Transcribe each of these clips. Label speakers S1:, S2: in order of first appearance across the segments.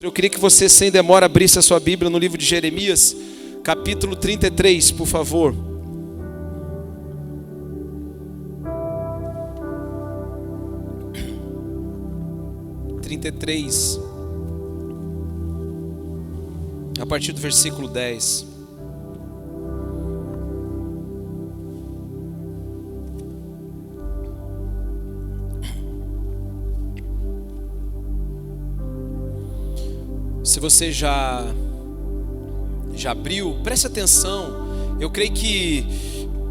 S1: Eu queria que você, sem demora, abrisse a sua Bíblia no livro de Jeremias, capítulo 33, por favor. Trinta a partir do versículo 10. Se você já já abriu, preste atenção. Eu creio que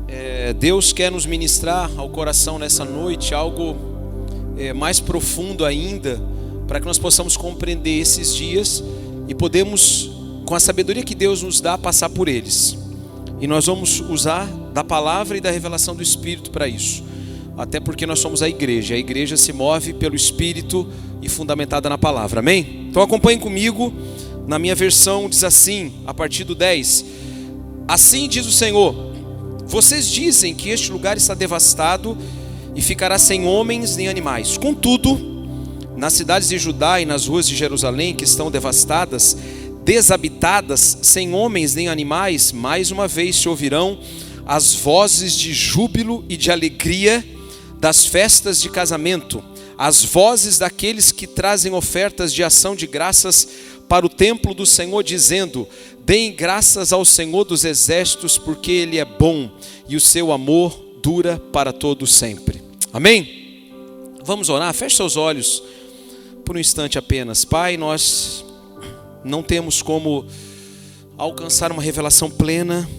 S1: é, Deus quer nos ministrar ao coração nessa noite algo é, mais profundo ainda, para que nós possamos compreender esses dias e podemos, com a sabedoria que Deus nos dá, passar por eles. E nós vamos usar da palavra e da revelação do Espírito para isso. Até porque nós somos a igreja. A igreja se move pelo Espírito e fundamentada na palavra. Amém? Então acompanhem comigo. Na minha versão diz assim, a partir do 10. Assim diz o Senhor: Vocês dizem que este lugar está devastado e ficará sem homens nem animais. Contudo, nas cidades de Judá e nas ruas de Jerusalém que estão devastadas, desabitadas, sem homens nem animais, mais uma vez se ouvirão as vozes de júbilo e de alegria das festas de casamento, as vozes daqueles que trazem ofertas de ação de graças para o templo do Senhor, dizendo: Deem graças ao Senhor dos exércitos, porque Ele é bom e o seu amor dura para todo sempre. Amém? Vamos orar? Feche seus olhos por um instante apenas. Pai, nós não temos como alcançar uma revelação plena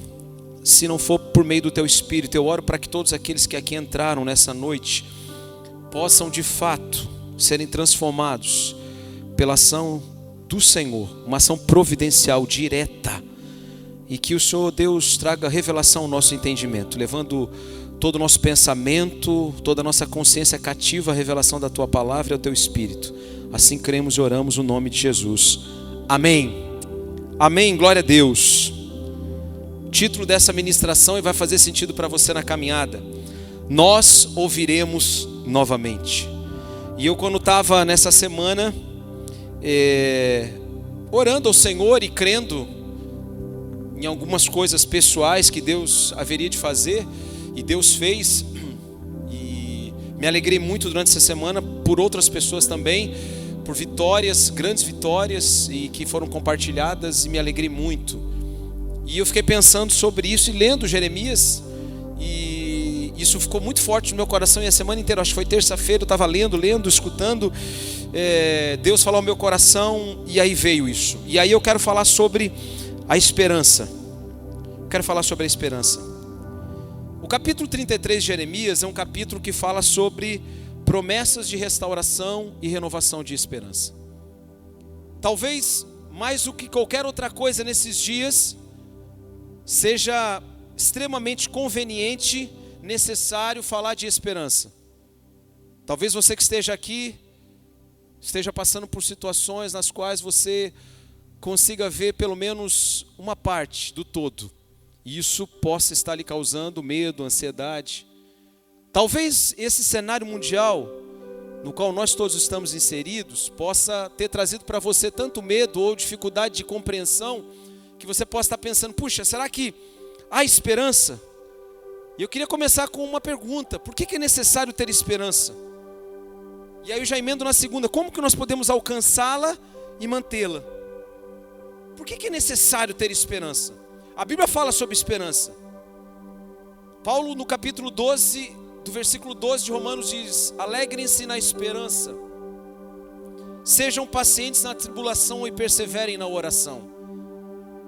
S1: se não for por meio do teu espírito. Eu oro para que todos aqueles que aqui entraram nessa noite possam de fato serem transformados pela ação do Senhor, uma ação providencial direta. E que o Senhor Deus traga revelação ao nosso entendimento, levando todo o nosso pensamento, toda a nossa consciência cativa à revelação da tua palavra e ao teu espírito. Assim cremos e oramos no nome de Jesus. Amém. Amém. Glória a Deus título dessa ministração e vai fazer sentido para você na caminhada. Nós ouviremos novamente. E eu, quando estava nessa semana, é, orando ao Senhor e crendo em algumas coisas pessoais que Deus haveria de fazer, e Deus fez, e me alegrei muito durante essa semana por outras pessoas também, por vitórias, grandes vitórias, e que foram compartilhadas, e me alegrei muito. E eu fiquei pensando sobre isso e lendo Jeremias, e isso ficou muito forte no meu coração. E a semana inteira, acho que foi terça-feira, eu estava lendo, lendo, escutando. É, Deus falou ao meu coração, e aí veio isso. E aí eu quero falar sobre a esperança. quero falar sobre a esperança. O capítulo 33 de Jeremias é um capítulo que fala sobre promessas de restauração e renovação de esperança. Talvez mais do que qualquer outra coisa nesses dias, seja extremamente conveniente, necessário falar de esperança. Talvez você que esteja aqui esteja passando por situações nas quais você consiga ver pelo menos uma parte do todo. E isso possa estar lhe causando medo, ansiedade. Talvez esse cenário mundial no qual nós todos estamos inseridos possa ter trazido para você tanto medo ou dificuldade de compreensão que você possa estar pensando: puxa, será que há esperança? E eu queria começar com uma pergunta: por que é necessário ter esperança? E aí eu já emendo na segunda: como que nós podemos alcançá-la e mantê-la? Por que é necessário ter esperança? A Bíblia fala sobre esperança. Paulo, no capítulo 12, do versículo 12 de Romanos, diz: Alegrem-se na esperança, sejam pacientes na tribulação e perseverem na oração.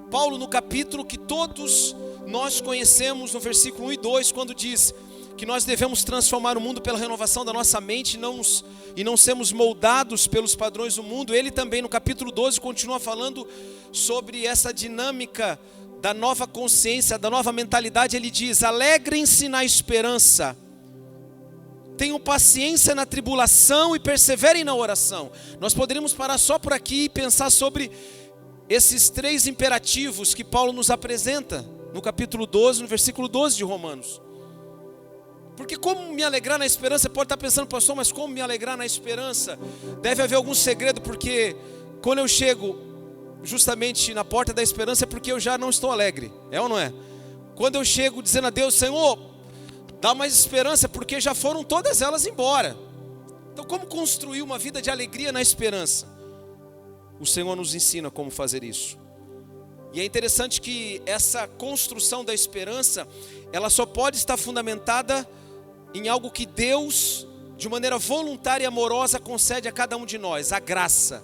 S1: Paulo, no capítulo que todos nós conhecemos, no versículo 1 e 2, quando diz que nós devemos transformar o mundo pela renovação da nossa mente e não, e não sermos moldados pelos padrões do mundo, ele também, no capítulo 12, continua falando sobre essa dinâmica da nova consciência, da nova mentalidade. Ele diz: alegrem-se na esperança tenham paciência na tribulação e perseverem na oração. Nós poderíamos parar só por aqui e pensar sobre esses três imperativos que Paulo nos apresenta no capítulo 12, no versículo 12 de Romanos. Porque como me alegrar na esperança? Você pode estar pensando, pastor, mas como me alegrar na esperança? Deve haver algum segredo, porque quando eu chego justamente na porta da esperança é porque eu já não estou alegre, é ou não é? Quando eu chego dizendo a Deus, Senhor, dá mais esperança, porque já foram todas elas embora. Então, como construir uma vida de alegria na esperança? O Senhor nos ensina como fazer isso. E é interessante que essa construção da esperança, ela só pode estar fundamentada em algo que Deus, de maneira voluntária e amorosa, concede a cada um de nós, a graça.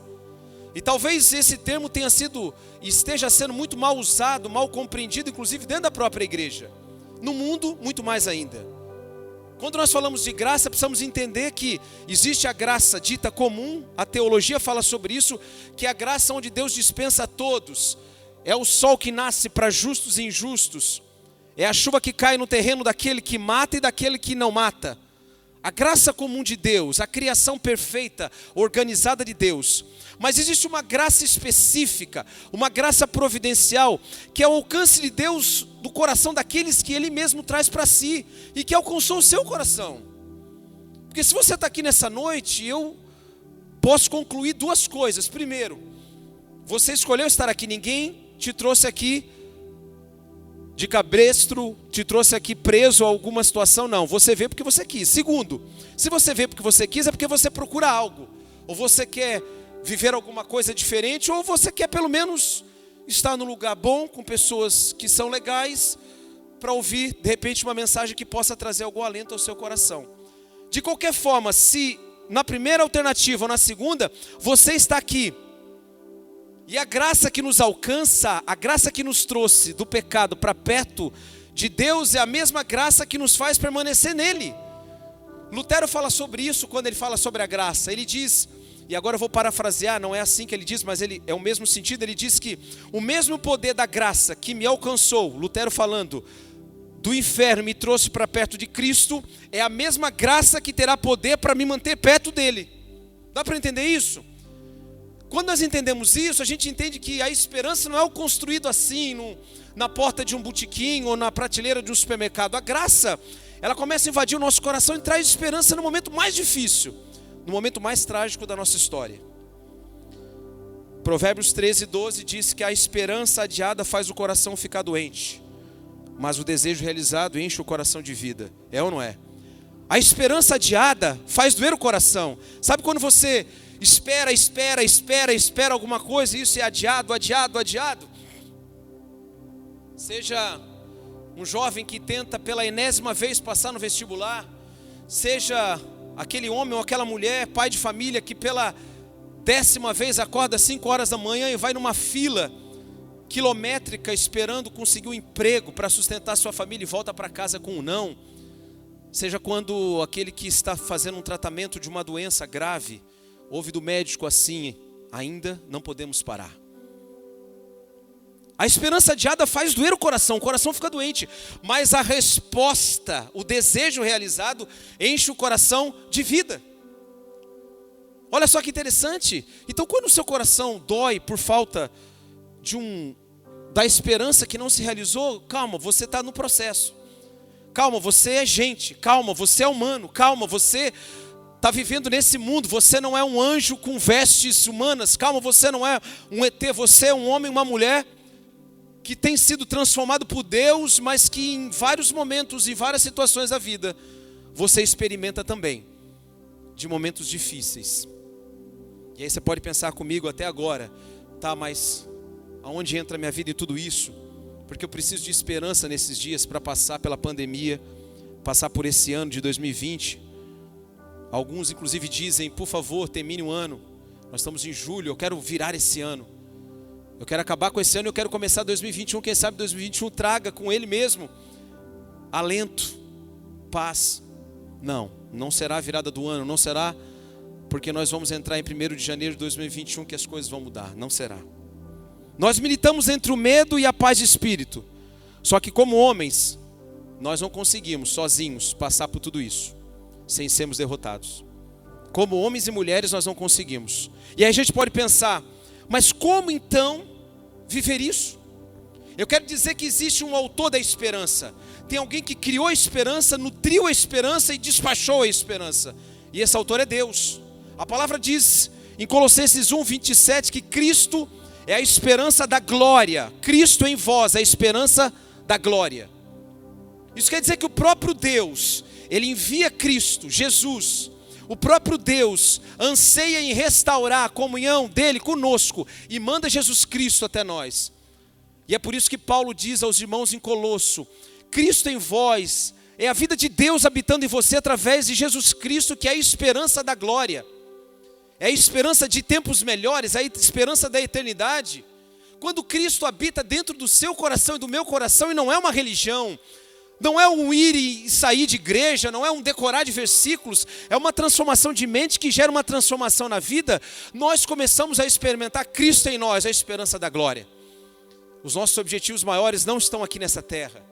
S1: E talvez esse termo tenha sido, esteja sendo muito mal usado, mal compreendido, inclusive dentro da própria igreja. No mundo, muito mais ainda. Quando nós falamos de graça, precisamos entender que existe a graça dita comum, a teologia fala sobre isso, que é a graça onde Deus dispensa a todos. É o sol que nasce para justos e injustos. É a chuva que cai no terreno daquele que mata e daquele que não mata. A graça comum de Deus, a criação perfeita, organizada de Deus. Mas existe uma graça específica, uma graça providencial, que é o alcance de Deus do coração daqueles que Ele mesmo traz para si e que alcançou o seu coração. Porque se você está aqui nessa noite, eu posso concluir duas coisas. Primeiro, você escolheu estar aqui, ninguém te trouxe aqui de cabresto, te trouxe aqui preso a alguma situação, não. Você veio porque você quis. Segundo, se você veio porque você quis, é porque você procura algo. Ou você quer viver alguma coisa diferente, ou você quer pelo menos estar no lugar bom, com pessoas que são legais, para ouvir de repente uma mensagem que possa trazer algum alento ao seu coração. De qualquer forma, se na primeira alternativa ou na segunda, você está aqui, e a graça que nos alcança, a graça que nos trouxe do pecado para perto de Deus, é a mesma graça que nos faz permanecer nele. Lutero fala sobre isso quando ele fala sobre a graça. Ele diz e agora eu vou parafrasear, não é assim que ele diz, mas ele é o mesmo sentido. Ele diz que o mesmo poder da graça que me alcançou, Lutero falando, do inferno me trouxe para perto de Cristo, é a mesma graça que terá poder para me manter perto dele. Dá para entender isso? Quando nós entendemos isso, a gente entende que a esperança não é o construído assim, no, na porta de um botequim ou na prateleira de um supermercado. A graça, ela começa a invadir o nosso coração e traz esperança no momento mais difícil no momento mais trágico da nossa história. Provérbios 13, 12 diz que a esperança adiada faz o coração ficar doente, mas o desejo realizado enche o coração de vida. É ou não é? A esperança adiada faz doer o coração. Sabe quando você espera, espera, espera, espera alguma coisa e isso é adiado, adiado, adiado? Seja um jovem que tenta pela enésima vez passar no vestibular, seja aquele homem ou aquela mulher, pai de família, que pela décima vez acorda às 5 horas da manhã e vai numa fila quilométrica esperando conseguir um emprego para sustentar sua família e volta para casa com um não. Seja quando aquele que está fazendo um tratamento de uma doença grave, ouve do médico assim: ainda não podemos parar. A esperança adiada faz doer o coração, o coração fica doente, mas a resposta, o desejo realizado, enche o coração de vida. Olha só que interessante. Então, quando o seu coração dói por falta de um da esperança que não se realizou, calma, você está no processo. Calma, você é gente. Calma, você é humano. Calma, você está vivendo nesse mundo. Você não é um anjo com vestes humanas. Calma, você não é um ET. Você é um homem, uma mulher que tem sido transformado por Deus, mas que em vários momentos, em várias situações da vida, você experimenta também de momentos difíceis. E aí você pode pensar comigo até agora, tá, mas aonde entra a minha vida e tudo isso? Porque eu preciso de esperança nesses dias para passar pela pandemia, passar por esse ano de 2020. Alguns inclusive dizem, por favor, termine o ano. Nós estamos em julho, eu quero virar esse ano. Eu quero acabar com esse ano, eu quero começar 2021, quem sabe 2021 traga com ele mesmo alento, paz. Não, não será a virada do ano, não será porque nós vamos entrar em 1 de janeiro de 2021 que as coisas vão mudar, não será. Nós militamos entre o medo e a paz de espírito. Só que como homens, nós não conseguimos sozinhos passar por tudo isso sem sermos derrotados. Como homens e mulheres nós não conseguimos. E aí a gente pode pensar, mas como então viver isso? Eu quero dizer que existe um autor da esperança. Tem alguém que criou a esperança, nutriu a esperança e despachou a esperança. E esse autor é Deus. A palavra diz em Colossenses 1, 27, que Cristo é a esperança da glória. Cristo em vós, é a esperança da glória. Isso quer dizer que o próprio Deus, Ele envia Cristo, Jesus, o próprio Deus anseia em restaurar a comunhão dele conosco e manda Jesus Cristo até nós. E é por isso que Paulo diz aos irmãos em Colosso: Cristo em vós é a vida de Deus habitando em você através de Jesus Cristo, que é a esperança da glória, é a esperança de tempos melhores, é a esperança da eternidade. Quando Cristo habita dentro do seu coração e do meu coração, e não é uma religião, não é um ir e sair de igreja, não é um decorar de versículos, é uma transformação de mente que gera uma transformação na vida. Nós começamos a experimentar Cristo em nós, a esperança da glória. Os nossos objetivos maiores não estão aqui nessa terra.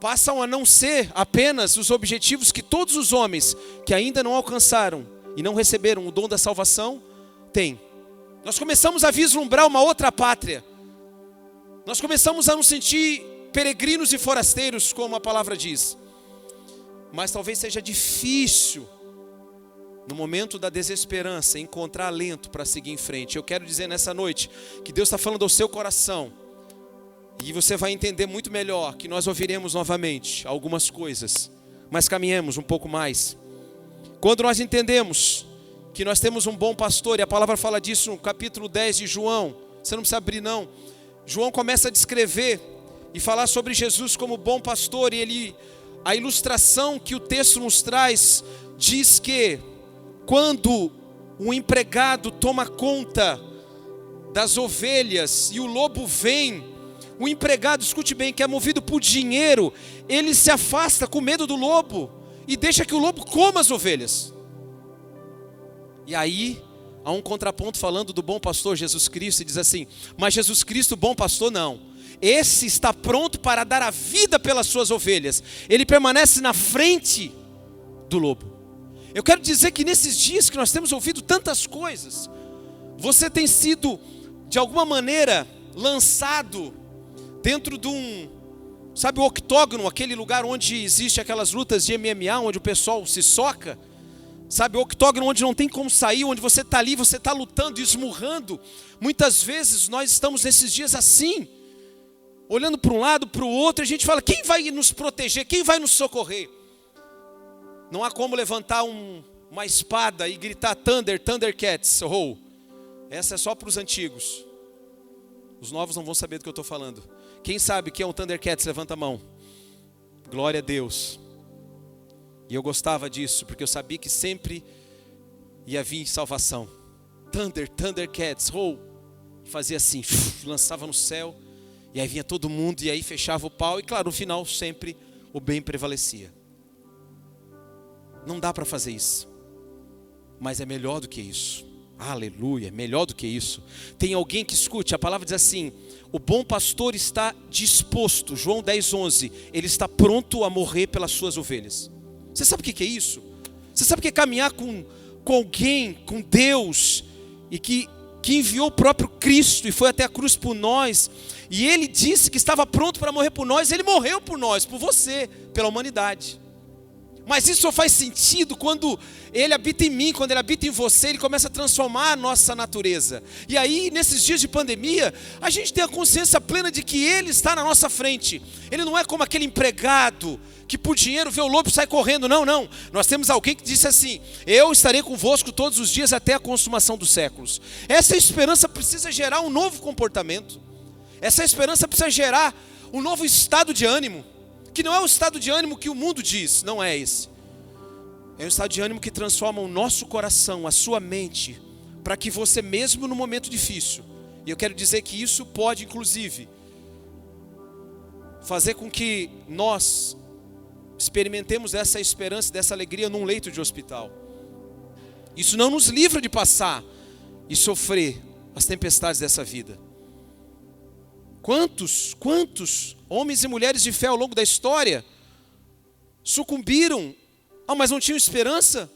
S1: Passam a não ser apenas os objetivos que todos os homens que ainda não alcançaram e não receberam o dom da salvação têm. Nós começamos a vislumbrar uma outra pátria. Nós começamos a nos sentir peregrinos e forasteiros, como a palavra diz. Mas talvez seja difícil, no momento da desesperança, encontrar alento para seguir em frente. Eu quero dizer nessa noite que Deus está falando ao seu coração. E você vai entender muito melhor que nós ouviremos novamente algumas coisas, mas caminhemos um pouco mais. Quando nós entendemos que nós temos um bom pastor, e a palavra fala disso no capítulo 10 de João, você não precisa abrir não. João começa a descrever e falar sobre Jesus como bom pastor, e ele a ilustração que o texto nos traz diz que quando um empregado toma conta das ovelhas e o lobo vem, o empregado, escute bem, que é movido por dinheiro, ele se afasta com medo do lobo e deixa que o lobo coma as ovelhas. E aí há um contraponto falando do bom pastor Jesus Cristo e diz assim: "Mas Jesus Cristo, bom pastor, não esse está pronto para dar a vida pelas suas ovelhas. Ele permanece na frente do lobo. Eu quero dizer que nesses dias que nós temos ouvido tantas coisas, você tem sido, de alguma maneira, lançado dentro de um, sabe, o octógono, aquele lugar onde existe aquelas lutas de MMA, onde o pessoal se soca. Sabe, o octógono onde não tem como sair, onde você está ali, você está lutando, esmurrando. Muitas vezes nós estamos nesses dias assim olhando para um lado, para o outro, a gente fala: quem vai nos proteger? Quem vai nos socorrer? Não há como levantar um, uma espada e gritar Thunder, Thundercats, oh, essa é só para os antigos. Os novos não vão saber do que eu estou falando. Quem sabe que é um Thundercats, levanta a mão. Glória a Deus. E eu gostava disso, porque eu sabia que sempre ia vir salvação. Thunder, Thundercats, oh, fazia assim, lançava no céu e aí vinha todo mundo e aí fechava o pau e claro, no final sempre o bem prevalecia. Não dá para fazer isso. Mas é melhor do que isso. Aleluia, é melhor do que isso. Tem alguém que escute, a palavra diz assim: o bom pastor está disposto, João 10, 11, ele está pronto a morrer pelas suas ovelhas. Você sabe o que é isso? Você sabe o que é caminhar com, com alguém, com Deus, e que que enviou o próprio Cristo e foi até a cruz por nós, e ele disse que estava pronto para morrer por nós, ele morreu por nós, por você, pela humanidade. Mas isso só faz sentido quando ele habita em mim, quando ele habita em você, ele começa a transformar a nossa natureza. E aí, nesses dias de pandemia, a gente tem a consciência plena de que ele está na nossa frente. Ele não é como aquele empregado que por dinheiro vê o lobo e sai correndo. Não, não. Nós temos alguém que disse assim: Eu estarei convosco todos os dias até a consumação dos séculos. Essa esperança precisa gerar um novo comportamento. Essa esperança precisa gerar um novo estado de ânimo. Que não é o estado de ânimo que o mundo diz, não é esse. É um estado de ânimo que transforma o nosso coração, a sua mente, para que você, mesmo no momento difícil, e eu quero dizer que isso pode, inclusive, fazer com que nós experimentemos essa esperança, dessa alegria num leito de hospital. Isso não nos livra de passar e sofrer as tempestades dessa vida. Quantos, quantos homens e mulheres de fé ao longo da história sucumbiram, ah, mas não tinham esperança?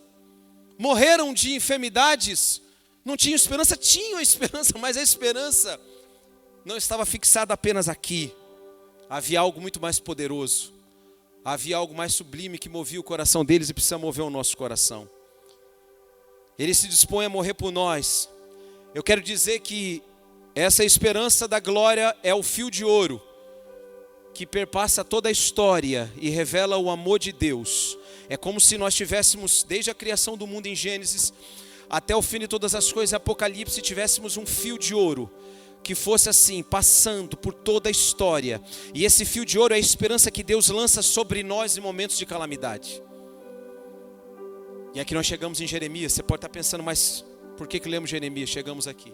S1: Morreram de enfermidades, não tinham esperança? Tinham esperança, mas a esperança não estava fixada apenas aqui. Havia algo muito mais poderoso havia algo mais sublime que movia o coração deles e precisa mover o nosso coração. Ele se dispõe a morrer por nós, Eu quero dizer que essa esperança da glória é o fio de ouro que perpassa toda a história e revela o amor de Deus. É como se nós tivéssemos, desde a criação do mundo em Gênesis até o fim de todas as coisas, Apocalipse, tivéssemos um fio de ouro que fosse assim, passando por toda a história. E esse fio de ouro é a esperança que Deus lança sobre nós em momentos de calamidade. E aqui nós chegamos em Jeremias. Você pode estar pensando, mas por que, que lemos Jeremias? Chegamos aqui.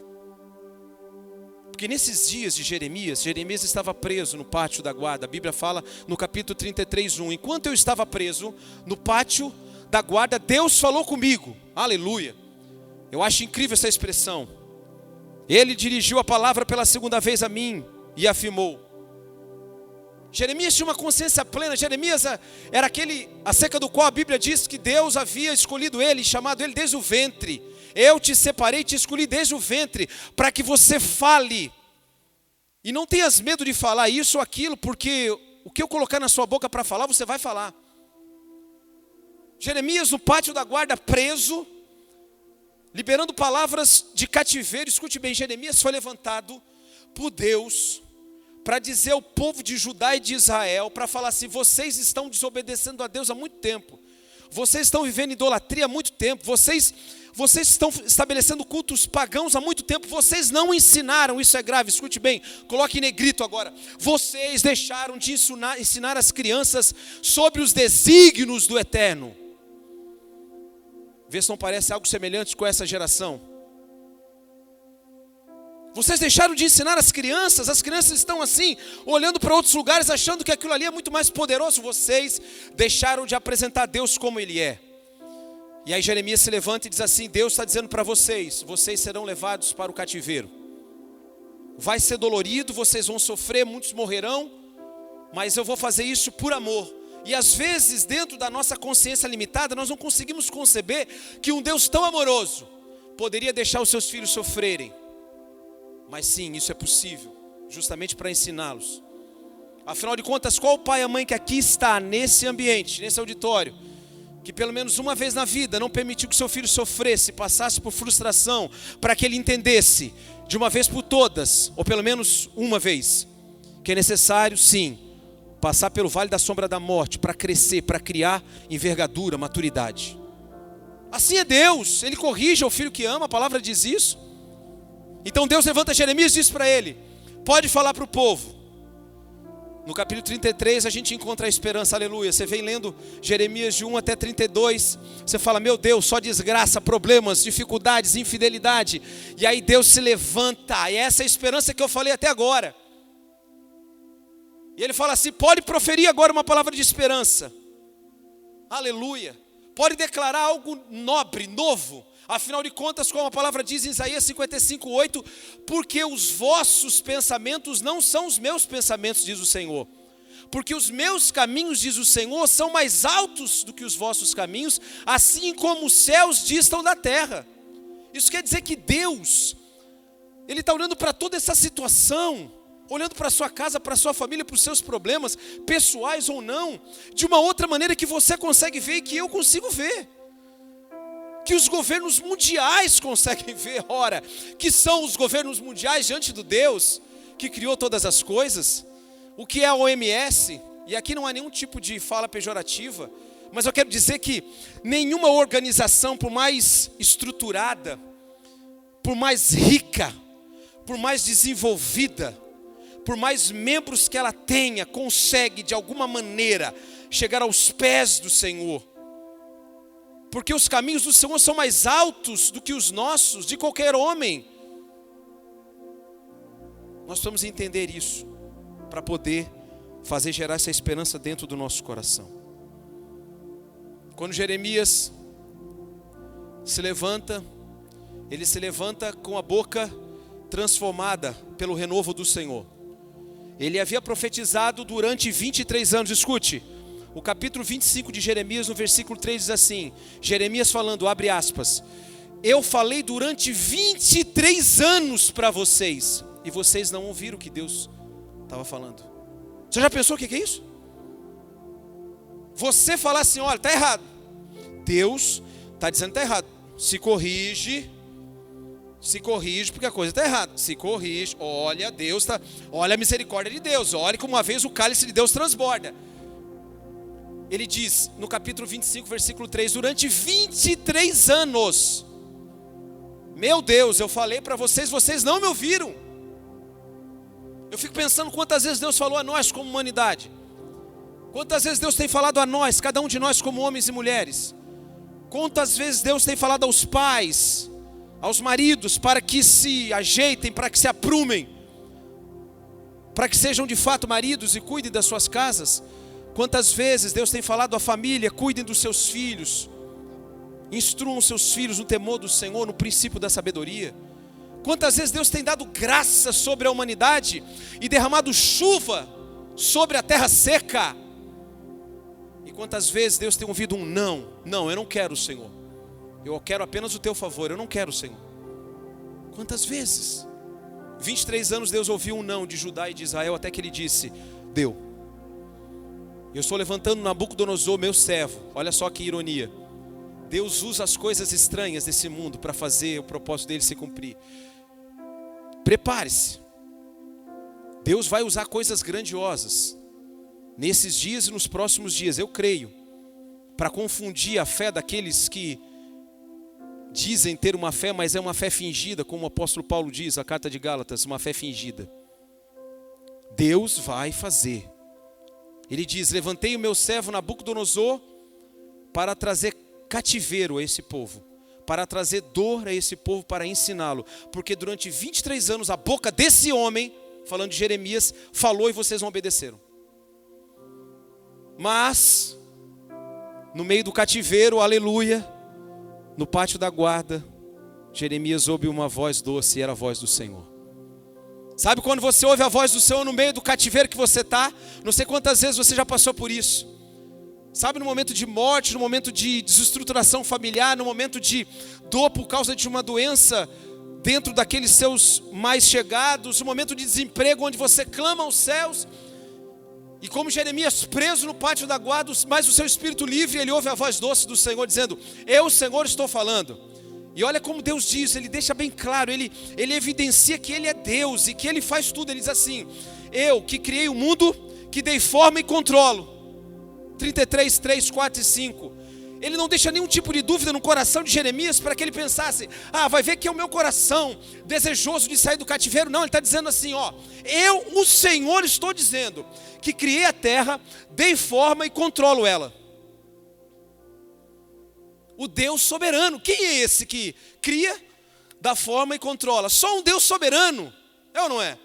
S1: Porque nesses dias de Jeremias, Jeremias estava preso no pátio da guarda. A Bíblia fala no capítulo 33, 1. Enquanto eu estava preso no pátio da guarda, Deus falou comigo. Aleluia. Eu acho incrível essa expressão. Ele dirigiu a palavra pela segunda vez a mim e afirmou: Jeremias tinha uma consciência plena. Jeremias era aquele acerca do qual a Bíblia diz que Deus havia escolhido ele, chamado ele desde o ventre. Eu te separei, te escolhi desde o ventre, para que você fale. E não tenhas medo de falar isso ou aquilo, porque o que eu colocar na sua boca para falar, você vai falar. Jeremias no pátio da guarda, preso, liberando palavras de cativeiro. Escute bem, Jeremias foi levantado por Deus para dizer ao povo de Judá e de Israel, para falar assim: vocês estão desobedecendo a Deus há muito tempo, vocês estão vivendo idolatria há muito tempo, vocês, vocês estão estabelecendo cultos pagãos há muito tempo, vocês não ensinaram, isso é grave, escute bem, coloque em negrito agora, vocês deixaram de ensinar, ensinar as crianças sobre os desígnios do eterno. Vê se não parece algo semelhante com essa geração. Vocês deixaram de ensinar as crianças, as crianças estão assim, olhando para outros lugares, achando que aquilo ali é muito mais poderoso. Vocês deixaram de apresentar Deus como Ele é. E aí Jeremias se levanta e diz assim: Deus está dizendo para vocês: vocês serão levados para o cativeiro. Vai ser dolorido, vocês vão sofrer, muitos morrerão, mas eu vou fazer isso por amor. E às vezes, dentro da nossa consciência limitada, nós não conseguimos conceber que um Deus tão amoroso poderia deixar os seus filhos sofrerem. Mas sim, isso é possível, justamente para ensiná-los. Afinal de contas, qual o pai e a mãe que aqui está, nesse ambiente, nesse auditório, que pelo menos uma vez na vida não permitiu que seu filho sofresse, passasse por frustração, para que ele entendesse, de uma vez por todas, ou pelo menos uma vez, que é necessário, sim, passar pelo vale da sombra da morte para crescer, para criar envergadura, maturidade. Assim é Deus, Ele corrige ao filho que ama, a palavra diz isso. Então Deus levanta Jeremias e diz para ele: pode falar para o povo. No capítulo 33 a gente encontra a esperança, aleluia. Você vem lendo Jeremias de 1 até 32, você fala: Meu Deus, só desgraça, problemas, dificuldades, infidelidade. E aí Deus se levanta, e é essa esperança que eu falei até agora. E ele fala assim: Pode proferir agora uma palavra de esperança, aleluia. Pode declarar algo nobre, novo, Afinal de contas, como a palavra diz em Isaías 55, 8, porque os vossos pensamentos não são os meus pensamentos, diz o Senhor. Porque os meus caminhos, diz o Senhor, são mais altos do que os vossos caminhos, assim como os céus distam da terra. Isso quer dizer que Deus, Ele está olhando para toda essa situação, olhando para a sua casa, para a sua família, para os seus problemas, pessoais ou não, de uma outra maneira que você consegue ver e que eu consigo ver que os governos mundiais conseguem ver, ora, que são os governos mundiais diante do Deus que criou todas as coisas, o que é a OMS, e aqui não há nenhum tipo de fala pejorativa, mas eu quero dizer que nenhuma organização, por mais estruturada, por mais rica, por mais desenvolvida, por mais membros que ela tenha, consegue de alguma maneira chegar aos pés do Senhor porque os caminhos do Senhor são mais altos do que os nossos, de qualquer homem. Nós precisamos entender isso, para poder fazer gerar essa esperança dentro do nosso coração. Quando Jeremias se levanta, ele se levanta com a boca transformada pelo renovo do Senhor. Ele havia profetizado durante 23 anos, escute, o capítulo 25 de Jeremias, no versículo 3 diz assim: Jeremias falando, abre aspas. Eu falei durante 23 anos para vocês, e vocês não ouviram o que Deus estava falando. Você já pensou o que é isso? Você falar assim, olha, está errado. Deus está dizendo está errado. Se corrige, Se corrige porque a coisa está errada. Se corrige, olha, Deus está. Olha a misericórdia de Deus. Olha como uma vez o cálice de Deus transborda. Ele diz no capítulo 25, versículo 3: Durante 23 anos, meu Deus, eu falei para vocês, vocês não me ouviram. Eu fico pensando quantas vezes Deus falou a nós como humanidade. Quantas vezes Deus tem falado a nós, cada um de nós como homens e mulheres. Quantas vezes Deus tem falado aos pais, aos maridos, para que se ajeitem, para que se aprumem, para que sejam de fato maridos e cuidem das suas casas. Quantas vezes Deus tem falado à família, cuidem dos seus filhos, instruam seus filhos no temor do Senhor, no princípio da sabedoria. Quantas vezes Deus tem dado graça sobre a humanidade e derramado chuva sobre a terra seca. E quantas vezes Deus tem ouvido um não? Não, eu não quero, Senhor. Eu quero apenas o teu favor, eu não quero, Senhor. Quantas vezes? 23 anos Deus ouviu um não de Judá e de Israel até que ele disse: Deu. Eu estou levantando Nabucodonosor, meu servo. Olha só que ironia. Deus usa as coisas estranhas desse mundo para fazer o propósito dele se cumprir. Prepare-se. Deus vai usar coisas grandiosas nesses dias e nos próximos dias, eu creio, para confundir a fé daqueles que dizem ter uma fé, mas é uma fé fingida, como o apóstolo Paulo diz, a carta de Gálatas, uma fé fingida. Deus vai fazer. Ele diz: Levantei o meu servo Nabucodonosor para trazer cativeiro a esse povo, para trazer dor a esse povo, para ensiná-lo, porque durante 23 anos a boca desse homem, falando de Jeremias, falou e vocês não obedeceram. Mas, no meio do cativeiro, aleluia, no pátio da guarda, Jeremias ouve uma voz doce e era a voz do Senhor. Sabe quando você ouve a voz do Senhor no meio do cativeiro que você está? Não sei quantas vezes você já passou por isso. Sabe, no momento de morte, no momento de desestruturação familiar, no momento de dor por causa de uma doença dentro daqueles seus mais chegados, no momento de desemprego onde você clama aos céus e como Jeremias preso no pátio da guarda, mas o seu espírito livre, ele ouve a voz doce do Senhor dizendo: Eu, Senhor, estou falando. E olha como Deus diz, ele deixa bem claro, ele, ele evidencia que ele é Deus e que ele faz tudo. Ele diz assim: Eu que criei o mundo, que dei forma e controlo. 33, 3, 4 e 5 ele não deixa nenhum tipo de dúvida no coração de Jeremias para que ele pensasse: ah, vai ver que é o meu coração desejoso de sair do cativeiro. Não, ele está dizendo assim: ó, eu, o Senhor, estou dizendo que criei a terra, dei forma e controlo ela. O Deus soberano, quem é esse que cria, dá forma e controla? Só um Deus soberano, é ou não é?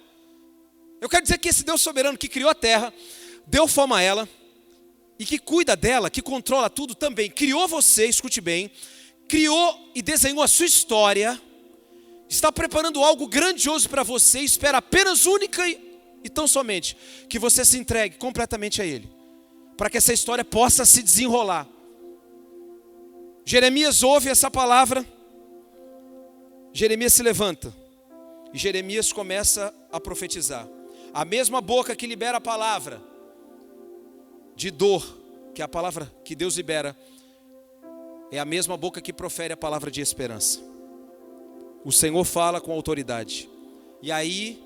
S1: Eu quero dizer que esse Deus soberano que criou a terra, deu forma a ela, e que cuida dela, que controla tudo também, criou você, escute bem, criou e desenhou a sua história, está preparando algo grandioso para você, espera apenas única e, e tão somente que você se entregue completamente a Ele, para que essa história possa se desenrolar. Jeremias ouve essa palavra, Jeremias se levanta e Jeremias começa a profetizar. A mesma boca que libera a palavra de dor, que é a palavra que Deus libera, é a mesma boca que profere a palavra de esperança. O Senhor fala com autoridade. E aí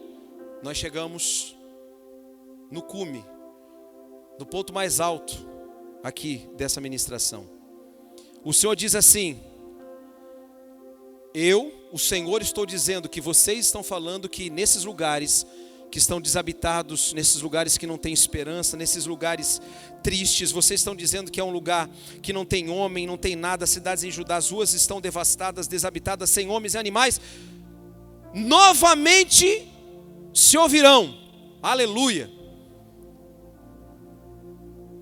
S1: nós chegamos no cume, no ponto mais alto aqui dessa ministração. O Senhor diz assim: Eu, o Senhor, estou dizendo que vocês estão falando que nesses lugares que estão desabitados, nesses lugares que não tem esperança, nesses lugares tristes. Vocês estão dizendo que é um lugar que não tem homem, não tem nada. As cidades em Judá, as ruas estão devastadas, desabitadas, sem homens e animais. Novamente se ouvirão. Aleluia.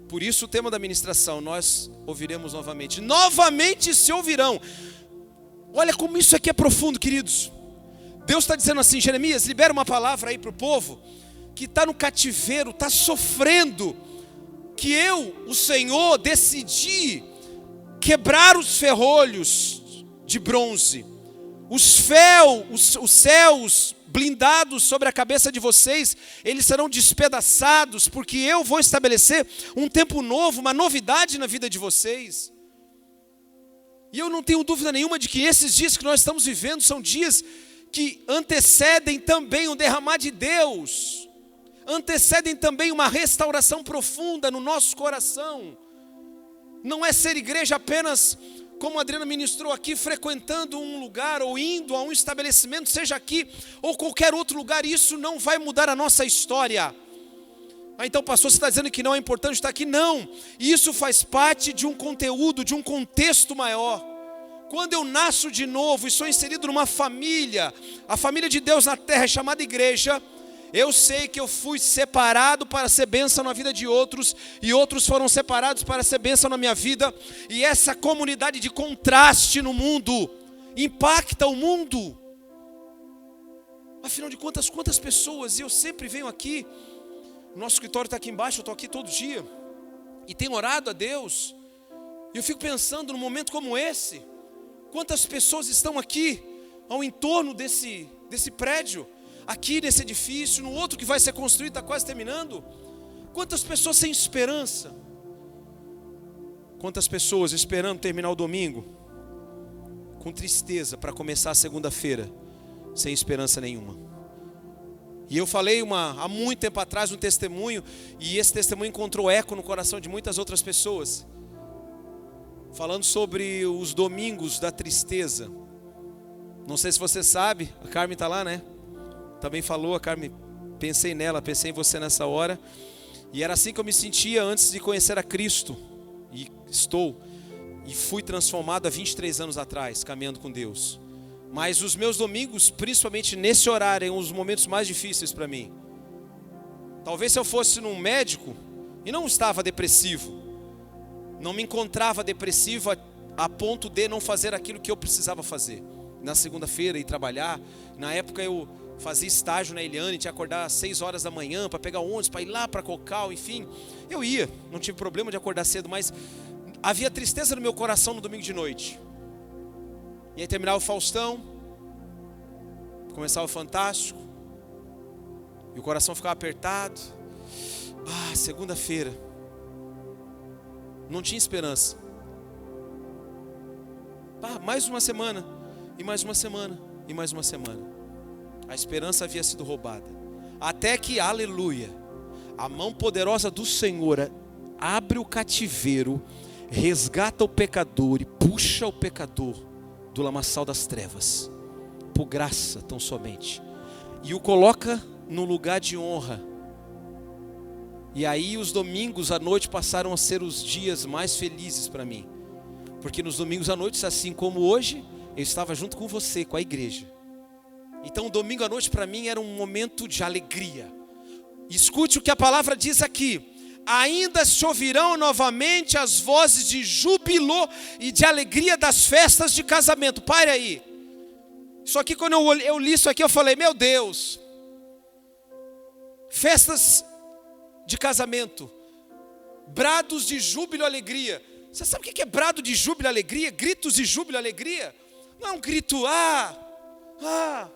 S1: Por isso o tema da ministração, nós ouviremos novamente. Novamente se ouvirão. Olha como isso aqui é profundo, queridos. Deus está dizendo assim: Jeremias, libera uma palavra aí para o povo que está no cativeiro, está sofrendo, que eu, o Senhor, decidi quebrar os ferrolhos de bronze, os, fel, os, os céus blindados sobre a cabeça de vocês, eles serão despedaçados, porque eu vou estabelecer um tempo novo, uma novidade na vida de vocês. E eu não tenho dúvida nenhuma de que esses dias que nós estamos vivendo são dias que antecedem também o derramar de Deus, antecedem também uma restauração profunda no nosso coração. Não é ser igreja apenas, como a Adriana ministrou aqui, frequentando um lugar ou indo a um estabelecimento, seja aqui ou qualquer outro lugar, isso não vai mudar a nossa história. Ah, então, pastor, você está dizendo que não é importante estar aqui? Não, isso faz parte de um conteúdo, de um contexto maior. Quando eu nasço de novo e sou inserido numa família, a família de Deus na terra é chamada igreja, eu sei que eu fui separado para ser bênção na vida de outros, e outros foram separados para ser bênção na minha vida, e essa comunidade de contraste no mundo impacta o mundo. Afinal de contas, quantas pessoas, e eu sempre venho aqui, nosso escritório está aqui embaixo, eu estou aqui todo dia. E tenho orado a Deus. E eu fico pensando num momento como esse. Quantas pessoas estão aqui ao entorno desse, desse prédio, aqui nesse edifício, no outro que vai ser construído, está quase terminando. Quantas pessoas sem esperança? Quantas pessoas esperando terminar o domingo, com tristeza para começar a segunda-feira, sem esperança nenhuma? E eu falei uma, há muito tempo atrás um testemunho, e esse testemunho encontrou eco no coração de muitas outras pessoas. Falando sobre os domingos da tristeza. Não sei se você sabe, a Carmen está lá, né? Também falou, a Carmen, pensei nela, pensei em você nessa hora. E era assim que eu me sentia antes de conhecer a Cristo. E estou. E fui transformado há 23 anos atrás, caminhando com Deus. Mas os meus domingos, principalmente nesse horário, são os momentos mais difíceis para mim. Talvez se eu fosse num médico e não estava depressivo, não me encontrava depressivo a, a ponto de não fazer aquilo que eu precisava fazer. Na segunda-feira e trabalhar. Na época eu fazia estágio na Eliane, tinha que acordar às 6 horas da manhã para pegar ônibus, para ir lá para Cocal, enfim. Eu ia, não tive problema de acordar cedo, mas havia tristeza no meu coração no domingo de noite. E aí terminava o Faustão, começava o Fantástico, e o coração ficava apertado. Ah, segunda-feira. Não tinha esperança. Ah, mais uma semana, e mais uma semana, e mais uma semana. A esperança havia sido roubada. Até que, aleluia, a mão poderosa do Senhor abre o cativeiro, resgata o pecador e puxa o pecador do lamaçal das trevas, por graça tão somente, e o coloca no lugar de honra. E aí os domingos à noite passaram a ser os dias mais felizes para mim, porque nos domingos à noite, assim como hoje, eu estava junto com você, com a igreja. Então, domingo à noite para mim era um momento de alegria. Escute o que a palavra diz aqui ainda se ouvirão novamente as vozes de júbilo e de alegria das festas de casamento. Pare aí. Isso aqui, quando eu, eu li isso aqui, eu falei: Meu Deus, festas de casamento, brados de júbilo e alegria. Você sabe o que é brado de júbilo e alegria? Gritos de júbilo e alegria? Não é um grito, ah, ah.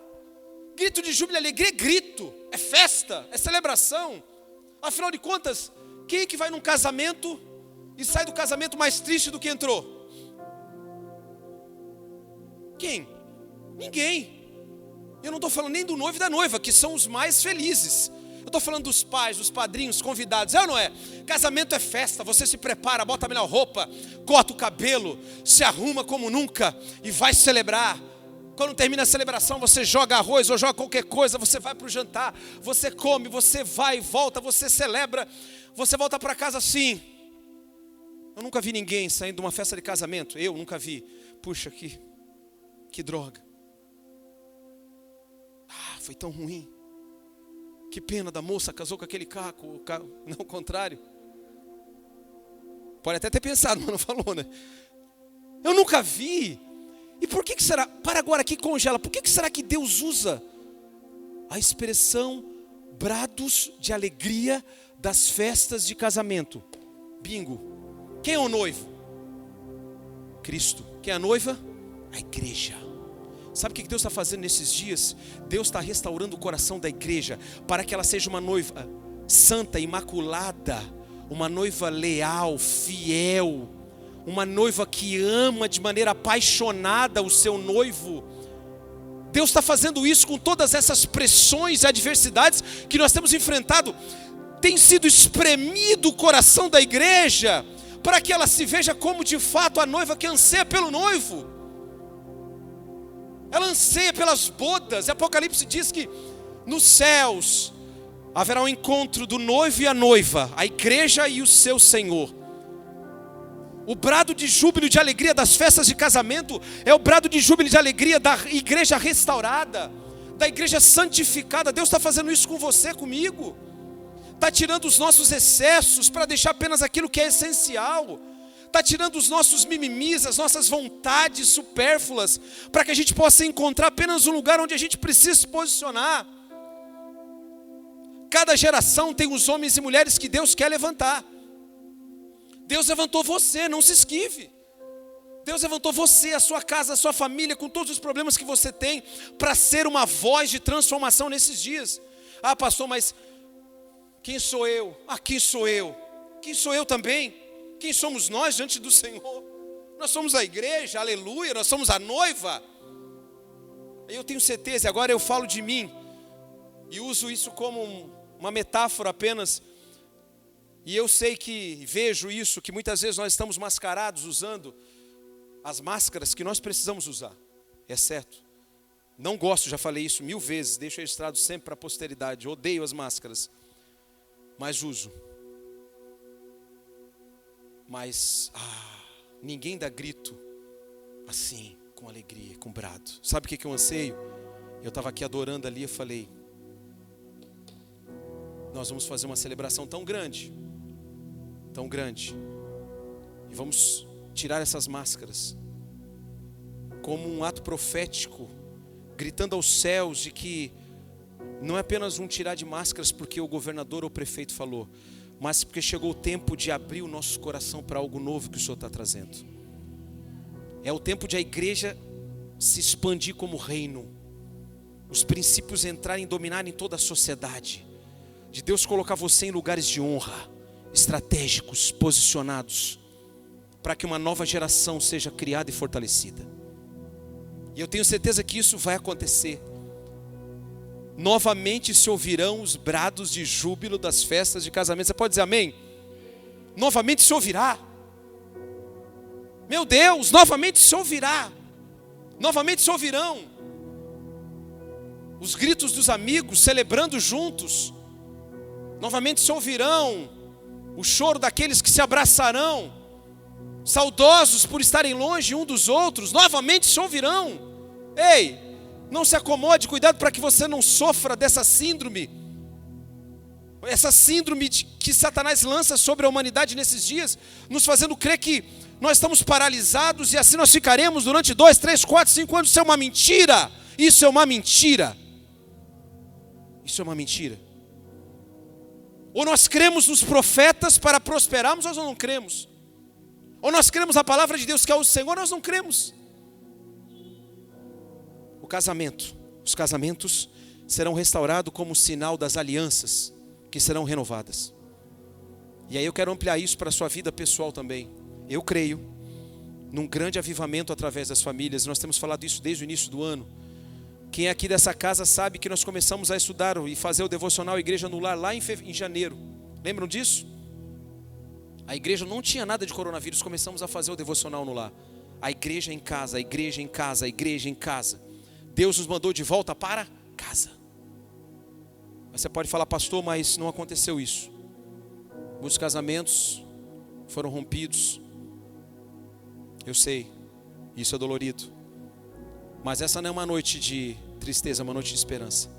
S1: Grito de júbilo e alegria é grito, é festa, é celebração. Afinal de contas, quem que vai num casamento e sai do casamento mais triste do que entrou? Quem? Ninguém. Eu não estou falando nem do noivo e da noiva, que são os mais felizes. Eu estou falando dos pais, dos padrinhos, convidados. É ou não é? Casamento é festa, você se prepara, bota a melhor roupa, corta o cabelo, se arruma como nunca e vai celebrar. Quando termina a celebração, você joga arroz ou joga qualquer coisa, você vai para o jantar, você come, você vai e volta, você celebra. Você volta para casa assim. Eu nunca vi ninguém saindo de uma festa de casamento. Eu nunca vi. Puxa, que, que droga. Ah, foi tão ruim. Que pena da moça casou com aquele caco. Não, o contrário. Pode até ter pensado, mas não falou, né? Eu nunca vi. E por que, que será? Para agora aqui congela. Por que, que será que Deus usa a expressão brados de alegria das festas de casamento. Bingo. Quem é o noivo? Cristo. Quem é a noiva? A igreja. Sabe o que Deus está fazendo nesses dias? Deus está restaurando o coração da igreja para que ela seja uma noiva santa, imaculada, uma noiva leal, fiel, uma noiva que ama de maneira apaixonada o seu noivo. Deus está fazendo isso com todas essas pressões e adversidades que nós temos enfrentado. Tem sido espremido o coração da igreja para que ela se veja como de fato a noiva que anseia pelo noivo. Ela anseia pelas bodas. Apocalipse diz que nos céus haverá um encontro do noivo e a noiva, a igreja e o seu Senhor. O brado de júbilo de alegria das festas de casamento é o brado de júbilo de alegria da igreja restaurada, da igreja santificada. Deus está fazendo isso com você, comigo. Está tirando os nossos excessos para deixar apenas aquilo que é essencial. Está tirando os nossos mimimis, as nossas vontades supérfluas, para que a gente possa encontrar apenas um lugar onde a gente precisa se posicionar. Cada geração tem os homens e mulheres que Deus quer levantar. Deus levantou você, não se esquive. Deus levantou você, a sua casa, a sua família, com todos os problemas que você tem, para ser uma voz de transformação nesses dias. Ah, pastor, mas quem sou eu? Ah, quem sou eu? Quem sou eu também? Quem somos nós diante do Senhor? Nós somos a igreja, aleluia, nós somos a noiva. Eu tenho certeza, agora eu falo de mim, e uso isso como uma metáfora apenas e eu sei que vejo isso, que muitas vezes nós estamos mascarados usando as máscaras que nós precisamos usar. É certo. Não gosto, já falei isso mil vezes, deixo registrado sempre para a posteridade. Odeio as máscaras, mas uso. Mas ah, ninguém dá grito assim, com alegria, com brado. Sabe o que, que eu anseio? Eu estava aqui adorando ali, eu falei: Nós vamos fazer uma celebração tão grande tão grande. E vamos tirar essas máscaras como um ato profético, gritando aos céus de que não é apenas um tirar de máscaras porque o governador ou o prefeito falou, mas porque chegou o tempo de abrir o nosso coração para algo novo que o Senhor está trazendo. É o tempo de a igreja se expandir como reino, os princípios entrarem e dominarem toda a sociedade, de Deus colocar você em lugares de honra estratégicos, posicionados, para que uma nova geração seja criada e fortalecida. E eu tenho certeza que isso vai acontecer. Novamente se ouvirão os brados de júbilo das festas de casamento. Você pode dizer amém? Novamente se ouvirá. Meu Deus, novamente se ouvirá. Novamente se ouvirão os gritos dos amigos celebrando juntos. Novamente se ouvirão o choro daqueles que se abraçarão, saudosos por estarem longe um dos outros, novamente se ouvirão. Ei, não se acomode, cuidado para que você não sofra dessa síndrome, essa síndrome que Satanás lança sobre a humanidade nesses dias, nos fazendo crer que nós estamos paralisados e assim nós ficaremos durante dois, três, quatro, cinco anos. Isso é uma mentira. Isso é uma mentira. Isso é uma mentira. Ou nós cremos nos profetas para prosperarmos, nós não cremos. Ou nós cremos na palavra de Deus que é o Senhor, nós não cremos. O casamento, os casamentos serão restaurados como sinal das alianças que serão renovadas. E aí eu quero ampliar isso para a sua vida pessoal também. Eu creio num grande avivamento através das famílias. Nós temos falado isso desde o início do ano quem é aqui dessa casa sabe que nós começamos a estudar e fazer o devocional Igreja no Lar lá em, em janeiro. Lembram disso? A igreja não tinha nada de coronavírus, começamos a fazer o devocional no lar. A igreja em casa, a igreja em casa, a igreja em casa. Deus nos mandou de volta para casa. Você pode falar, pastor, mas não aconteceu isso. Muitos casamentos foram rompidos. Eu sei, isso é dolorido. Mas essa não é uma noite de tristeza, é uma noite de esperança.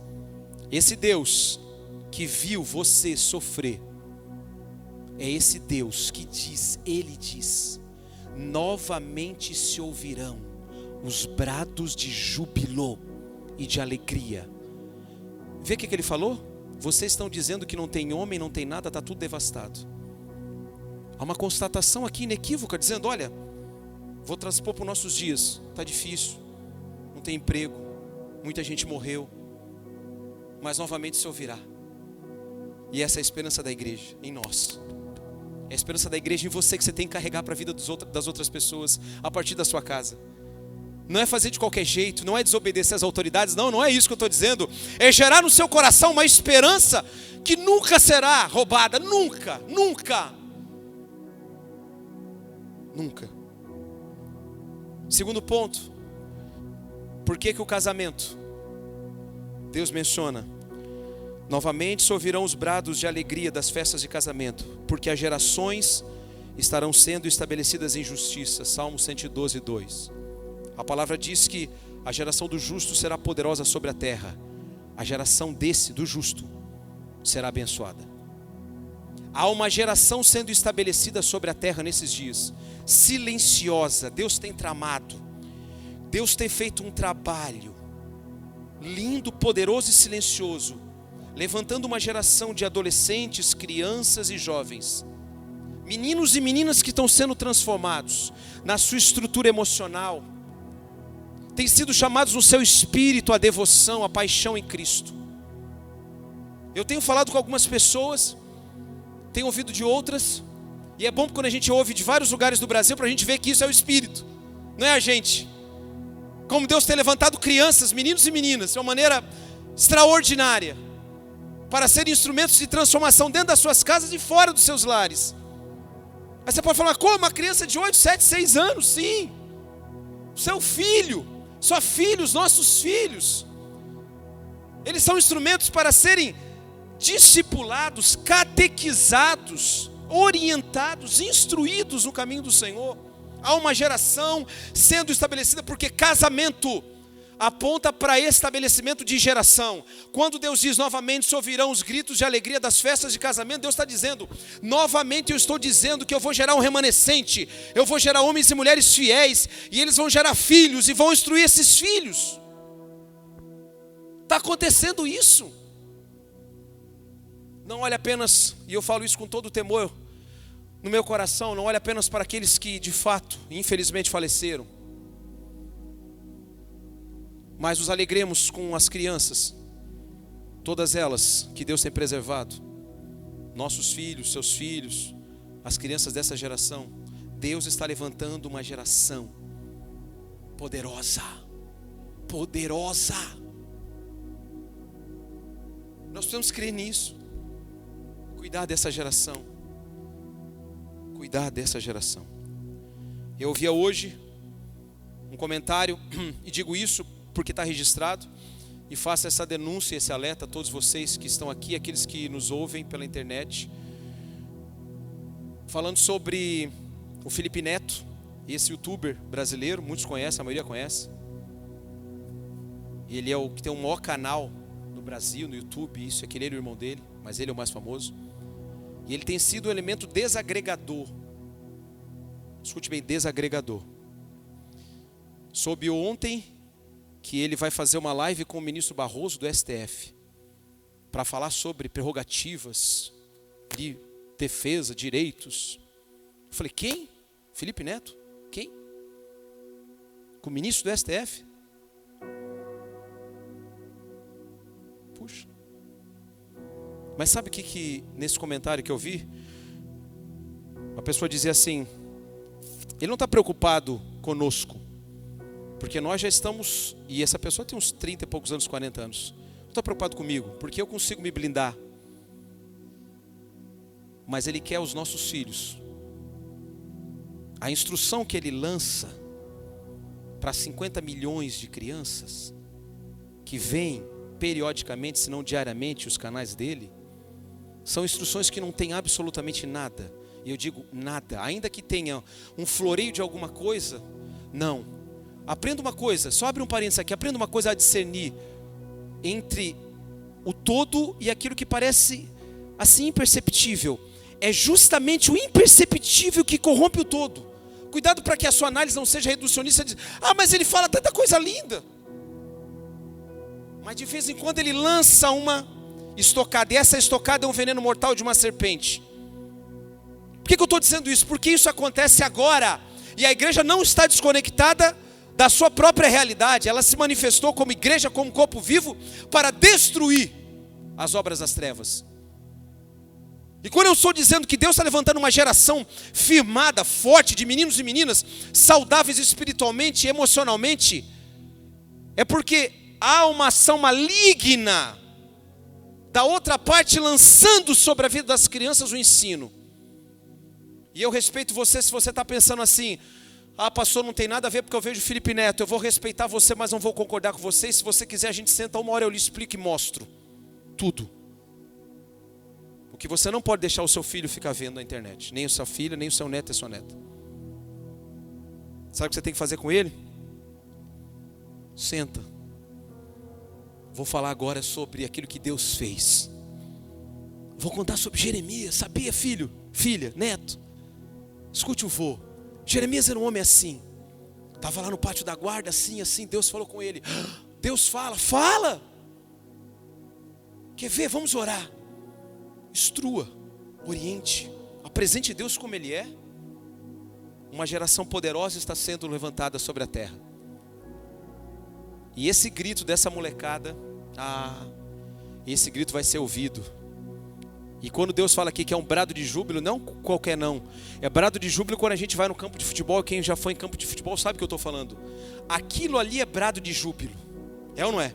S1: Esse Deus que viu você sofrer, é esse Deus que diz, Ele diz: novamente se ouvirão os brados de júbilo e de alegria. Vê o que, ele falou? Vocês estão dizendo que não tem homem, não tem nada, está tudo devastado. Há uma constatação aqui inequívoca, dizendo: olha, vou transpor para os nossos dias, está difícil, não tem emprego, muita gente morreu, mas novamente se ouvirá. E essa é a esperança da igreja, em nós. É a esperança da igreja em você que você tem que carregar para a vida das outras pessoas a partir da sua casa. Não é fazer de qualquer jeito, não é desobedecer às autoridades, não, não é isso que eu estou dizendo. É gerar no seu coração uma esperança que nunca será roubada, nunca, nunca. Nunca. Segundo ponto, por que, que o casamento? Deus menciona Novamente se ouvirão os brados de alegria das festas de casamento, porque as gerações estarão sendo estabelecidas em justiça. Salmo 112, 2. A palavra diz que a geração do justo será poderosa sobre a terra. A geração desse, do justo, será abençoada. Há uma geração sendo estabelecida sobre a terra nesses dias, silenciosa. Deus tem tramado, Deus tem feito um trabalho lindo, poderoso e silencioso levantando uma geração de adolescentes, crianças e jovens, meninos e meninas que estão sendo transformados na sua estrutura emocional, têm sido chamados no seu espírito à devoção, à paixão em Cristo. Eu tenho falado com algumas pessoas, tenho ouvido de outras, e é bom quando a gente ouve de vários lugares do Brasil para a gente ver que isso é o Espírito, não é a gente. Como Deus tem levantado crianças, meninos e meninas, de uma maneira extraordinária para serem instrumentos de transformação dentro das suas casas e fora dos seus lares. Aí você pode falar, como? Uma criança de 8, 7, 6 anos? Sim. Seu filho, sua filha, os nossos filhos. Eles são instrumentos para serem discipulados, catequizados, orientados, instruídos no caminho do Senhor. Há uma geração sendo estabelecida, porque casamento aponta para estabelecimento de geração. Quando Deus diz novamente se ouvirão os gritos de alegria das festas de casamento, Deus está dizendo, novamente eu estou dizendo que eu vou gerar um remanescente, eu vou gerar homens e mulheres fiéis, e eles vão gerar filhos e vão instruir esses filhos. Está acontecendo isso. Não olhe apenas, e eu falo isso com todo o temor no meu coração, não olhe apenas para aqueles que de fato, infelizmente, faleceram mas nos alegremos com as crianças, todas elas que Deus tem preservado, nossos filhos, seus filhos, as crianças dessa geração. Deus está levantando uma geração poderosa, poderosa. Nós precisamos crer nisso, cuidar dessa geração, cuidar dessa geração. Eu ouvia hoje um comentário, e digo isso porque está registrado. E faça essa denúncia, esse alerta a todos vocês que estão aqui, aqueles que nos ouvem pela internet. Falando sobre o Felipe Neto, esse youtuber brasileiro, muitos conhecem, a maioria conhece. Ele é o que tem o maior canal no Brasil, no YouTube, isso é aquele ele, o irmão dele, mas ele é o mais famoso. E ele tem sido um elemento desagregador. Escute bem, desagregador. Soube ontem que ele vai fazer uma live com o ministro Barroso do STF para falar sobre prerrogativas de defesa, direitos. Eu falei: "Quem? Felipe Neto? Quem? Com o ministro do STF?" Puxa. Mas sabe o que, que nesse comentário que eu vi? A pessoa dizia assim: ele não está preocupado conosco, porque nós já estamos, e essa pessoa tem uns 30 e poucos anos, 40 anos. Não está preocupado comigo, porque eu consigo me blindar. Mas Ele quer os nossos filhos. A instrução que Ele lança para 50 milhões de crianças, que vêm periodicamente, se não diariamente, os canais dele, são instruções que não têm absolutamente nada. E eu digo nada, ainda que tenha um floreio de alguma coisa, não Aprenda uma coisa, só abre um parênteses aqui, aprenda uma coisa a discernir entre o todo e aquilo que parece assim imperceptível. É justamente o imperceptível que corrompe o todo. Cuidado para que a sua análise não seja reducionista. De, ah, mas ele fala tanta coisa linda. Mas de vez em quando ele lança uma estocada, e essa estocada é um veneno mortal de uma serpente. Por que, que eu estou dizendo isso? Porque isso acontece agora, e a igreja não está desconectada da sua própria realidade, ela se manifestou como igreja, como corpo vivo, para destruir as obras das trevas. E quando eu estou dizendo que Deus está levantando uma geração firmada, forte, de meninos e meninas, saudáveis espiritualmente e emocionalmente, é porque há uma ação maligna da outra parte lançando sobre a vida das crianças o ensino. E eu respeito você se você está pensando assim, ah, pastor, não tem nada a ver porque eu vejo Felipe Neto. Eu vou respeitar você, mas não vou concordar com você. Se você quiser, a gente senta uma hora, eu lhe explico e mostro tudo. O que você não pode deixar o seu filho ficar vendo na internet, nem o seu filho, nem o seu neto e sua neta. Sabe o que você tem que fazer com ele? Senta. Vou falar agora sobre aquilo que Deus fez. Vou contar sobre Jeremias. Sabia, filho, filha, neto? Escute o vô. Jeremias era um homem assim. Estava lá no pátio da guarda, assim, assim. Deus falou com ele. Deus fala, fala. Quer ver? Vamos orar. Instrua, oriente, apresente Deus como Ele é. Uma geração poderosa está sendo levantada sobre a terra. E esse grito dessa molecada, ah, esse grito vai ser ouvido. E quando Deus fala aqui que é um brado de júbilo, não qualquer não. É brado de júbilo quando a gente vai no campo de futebol. Quem já foi em campo de futebol sabe o que eu estou falando. Aquilo ali é brado de júbilo. É ou não é?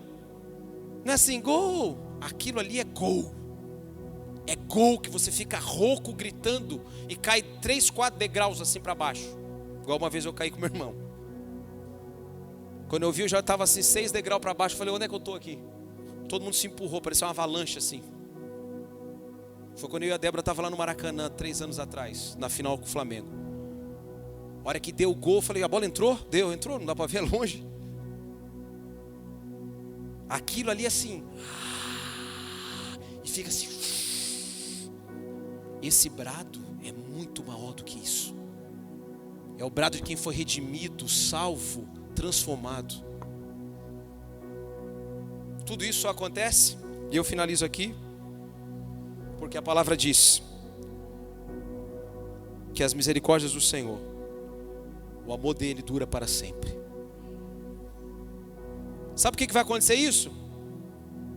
S1: Não é assim, gol. Aquilo ali é gol. É gol que você fica rouco gritando e cai três, quatro degraus assim para baixo. Igual uma vez eu caí com meu irmão. Quando eu vi, eu já estava assim, seis degraus para baixo. Eu falei, onde é que eu estou aqui? Todo mundo se empurrou, parecia uma avalanche assim. Foi quando eu e a Débora estava lá no Maracanã, três anos atrás, na final com o Flamengo. A hora que deu o gol, eu falei, a bola entrou? Deu, entrou, não dá para ver longe. Aquilo ali assim. E fica assim. Esse brado é muito maior do que isso. É o brado de quem foi redimido, salvo, transformado. Tudo isso acontece, e eu finalizo aqui, porque a palavra diz que as misericórdias do Senhor, o amor dele dura para sempre. Sabe por que vai acontecer isso?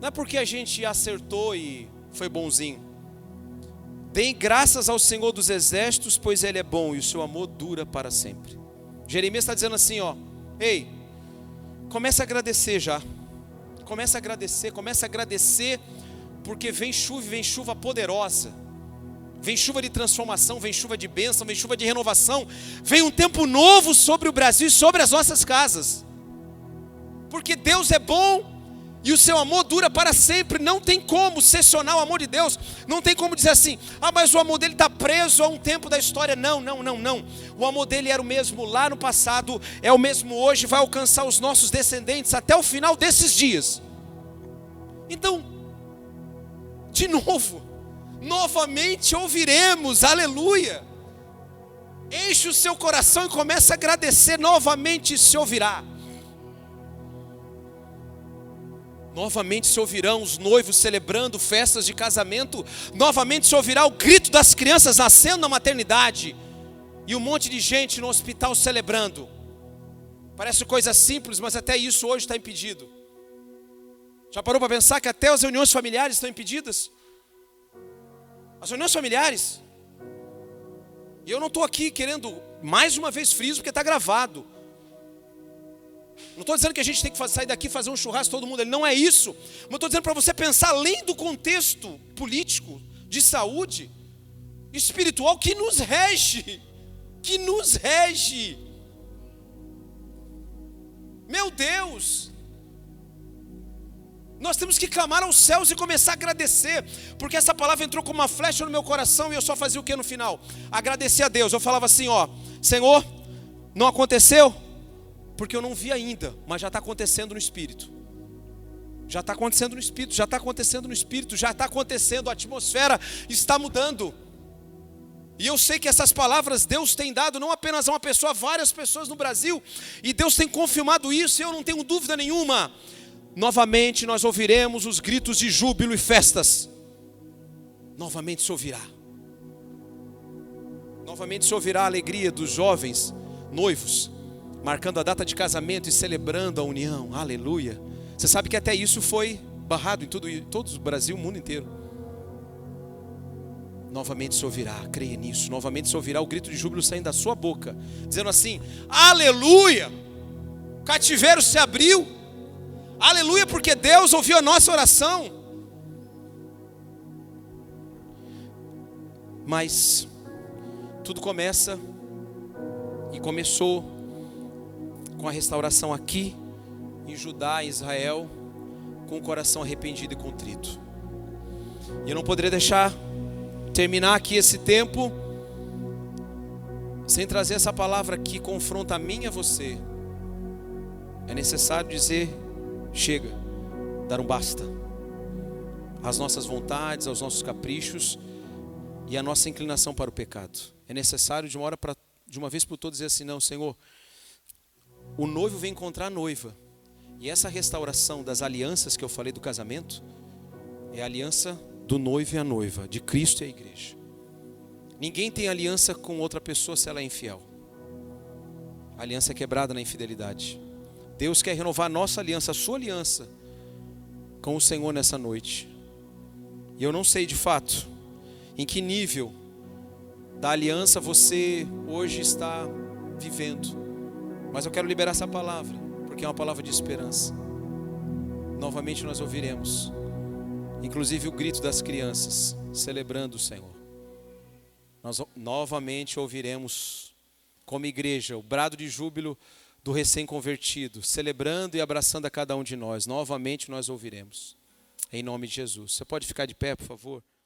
S1: Não é porque a gente acertou e foi bonzinho. Deem graças ao Senhor dos exércitos, pois Ele é bom e o seu amor dura para sempre. Jeremias está dizendo assim: ó, ei, comece a agradecer já. Comece a agradecer, comece a agradecer porque vem chuva, vem chuva poderosa. Vem chuva de transformação, vem chuva de bênção, vem chuva de renovação. Vem um tempo novo sobre o Brasil e sobre as nossas casas. Porque Deus é bom e o seu amor dura para sempre. Não tem como cessionar o amor de Deus. Não tem como dizer assim: ah, mas o amor dele está preso a um tempo da história. Não, não, não, não. O amor dele era o mesmo lá no passado, é o mesmo hoje, vai alcançar os nossos descendentes até o final desses dias. Então, de novo, novamente ouviremos, aleluia. Enche o seu coração e comece a agradecer, novamente se ouvirá. Novamente se ouvirão os noivos celebrando festas de casamento, novamente se ouvirá o grito das crianças nascendo na maternidade e um monte de gente no hospital celebrando. Parece coisa simples, mas até isso hoje está impedido. Já parou para pensar que até as reuniões familiares estão impedidas? As reuniões familiares. E eu não estou aqui querendo, mais uma vez, friso, porque está gravado. Não estou dizendo que a gente tem que sair daqui e fazer um churrasco todo mundo, ele não é isso. Mas estou dizendo para você pensar além do contexto político, de saúde, espiritual que nos rege, que nos rege. Meu Deus, nós temos que clamar aos céus e começar a agradecer, porque essa palavra entrou como uma flecha no meu coração e eu só fazia o que no final? Agradecer a Deus. Eu falava assim: ó, Senhor, não aconteceu, porque eu não vi ainda, mas já está acontecendo no espírito. Já está acontecendo no espírito, já está acontecendo no espírito, já está acontecendo, a atmosfera está mudando. E eu sei que essas palavras Deus tem dado não apenas a uma pessoa, a várias pessoas no Brasil, e Deus tem confirmado isso, e eu não tenho dúvida nenhuma novamente nós ouviremos os gritos de júbilo e festas. Novamente se ouvirá. Novamente se ouvirá a alegria dos jovens noivos, marcando a data de casamento e celebrando a união. Aleluia. Você sabe que até isso foi barrado em todo, todo o Brasil, o mundo inteiro. novamente se ouvirá, creia nisso, novamente se ouvirá o grito de júbilo saindo da sua boca, dizendo assim: Aleluia! O cativeiro se abriu, aleluia, porque Deus ouviu a nossa oração. Mas tudo começa e começou com a restauração aqui em Judá, em Israel, com o coração arrependido e contrito. E eu não poderia deixar terminar aqui esse tempo sem trazer essa palavra que confronta a mim e a você. É necessário dizer: chega, dar um basta. Às nossas vontades, aos nossos caprichos e à nossa inclinação para o pecado. É necessário de uma hora para de uma vez por todas dizer assim: não, Senhor, o noivo vem encontrar a noiva. E essa restauração das alianças que eu falei do casamento é a aliança do noivo e a noiva, de Cristo e a igreja. Ninguém tem aliança com outra pessoa se ela é infiel. A aliança é quebrada na infidelidade. Deus quer renovar a nossa aliança, a sua aliança com o Senhor nessa noite. E eu não sei de fato em que nível da aliança você hoje está vivendo. Mas eu quero liberar essa palavra, porque é uma palavra de esperança. Novamente nós ouviremos inclusive o grito das crianças celebrando o Senhor. Nós novamente ouviremos, como igreja, o brado de júbilo do recém-convertido, celebrando e abraçando a cada um de nós. Novamente nós ouviremos, em nome de Jesus. Você pode ficar de pé, por favor?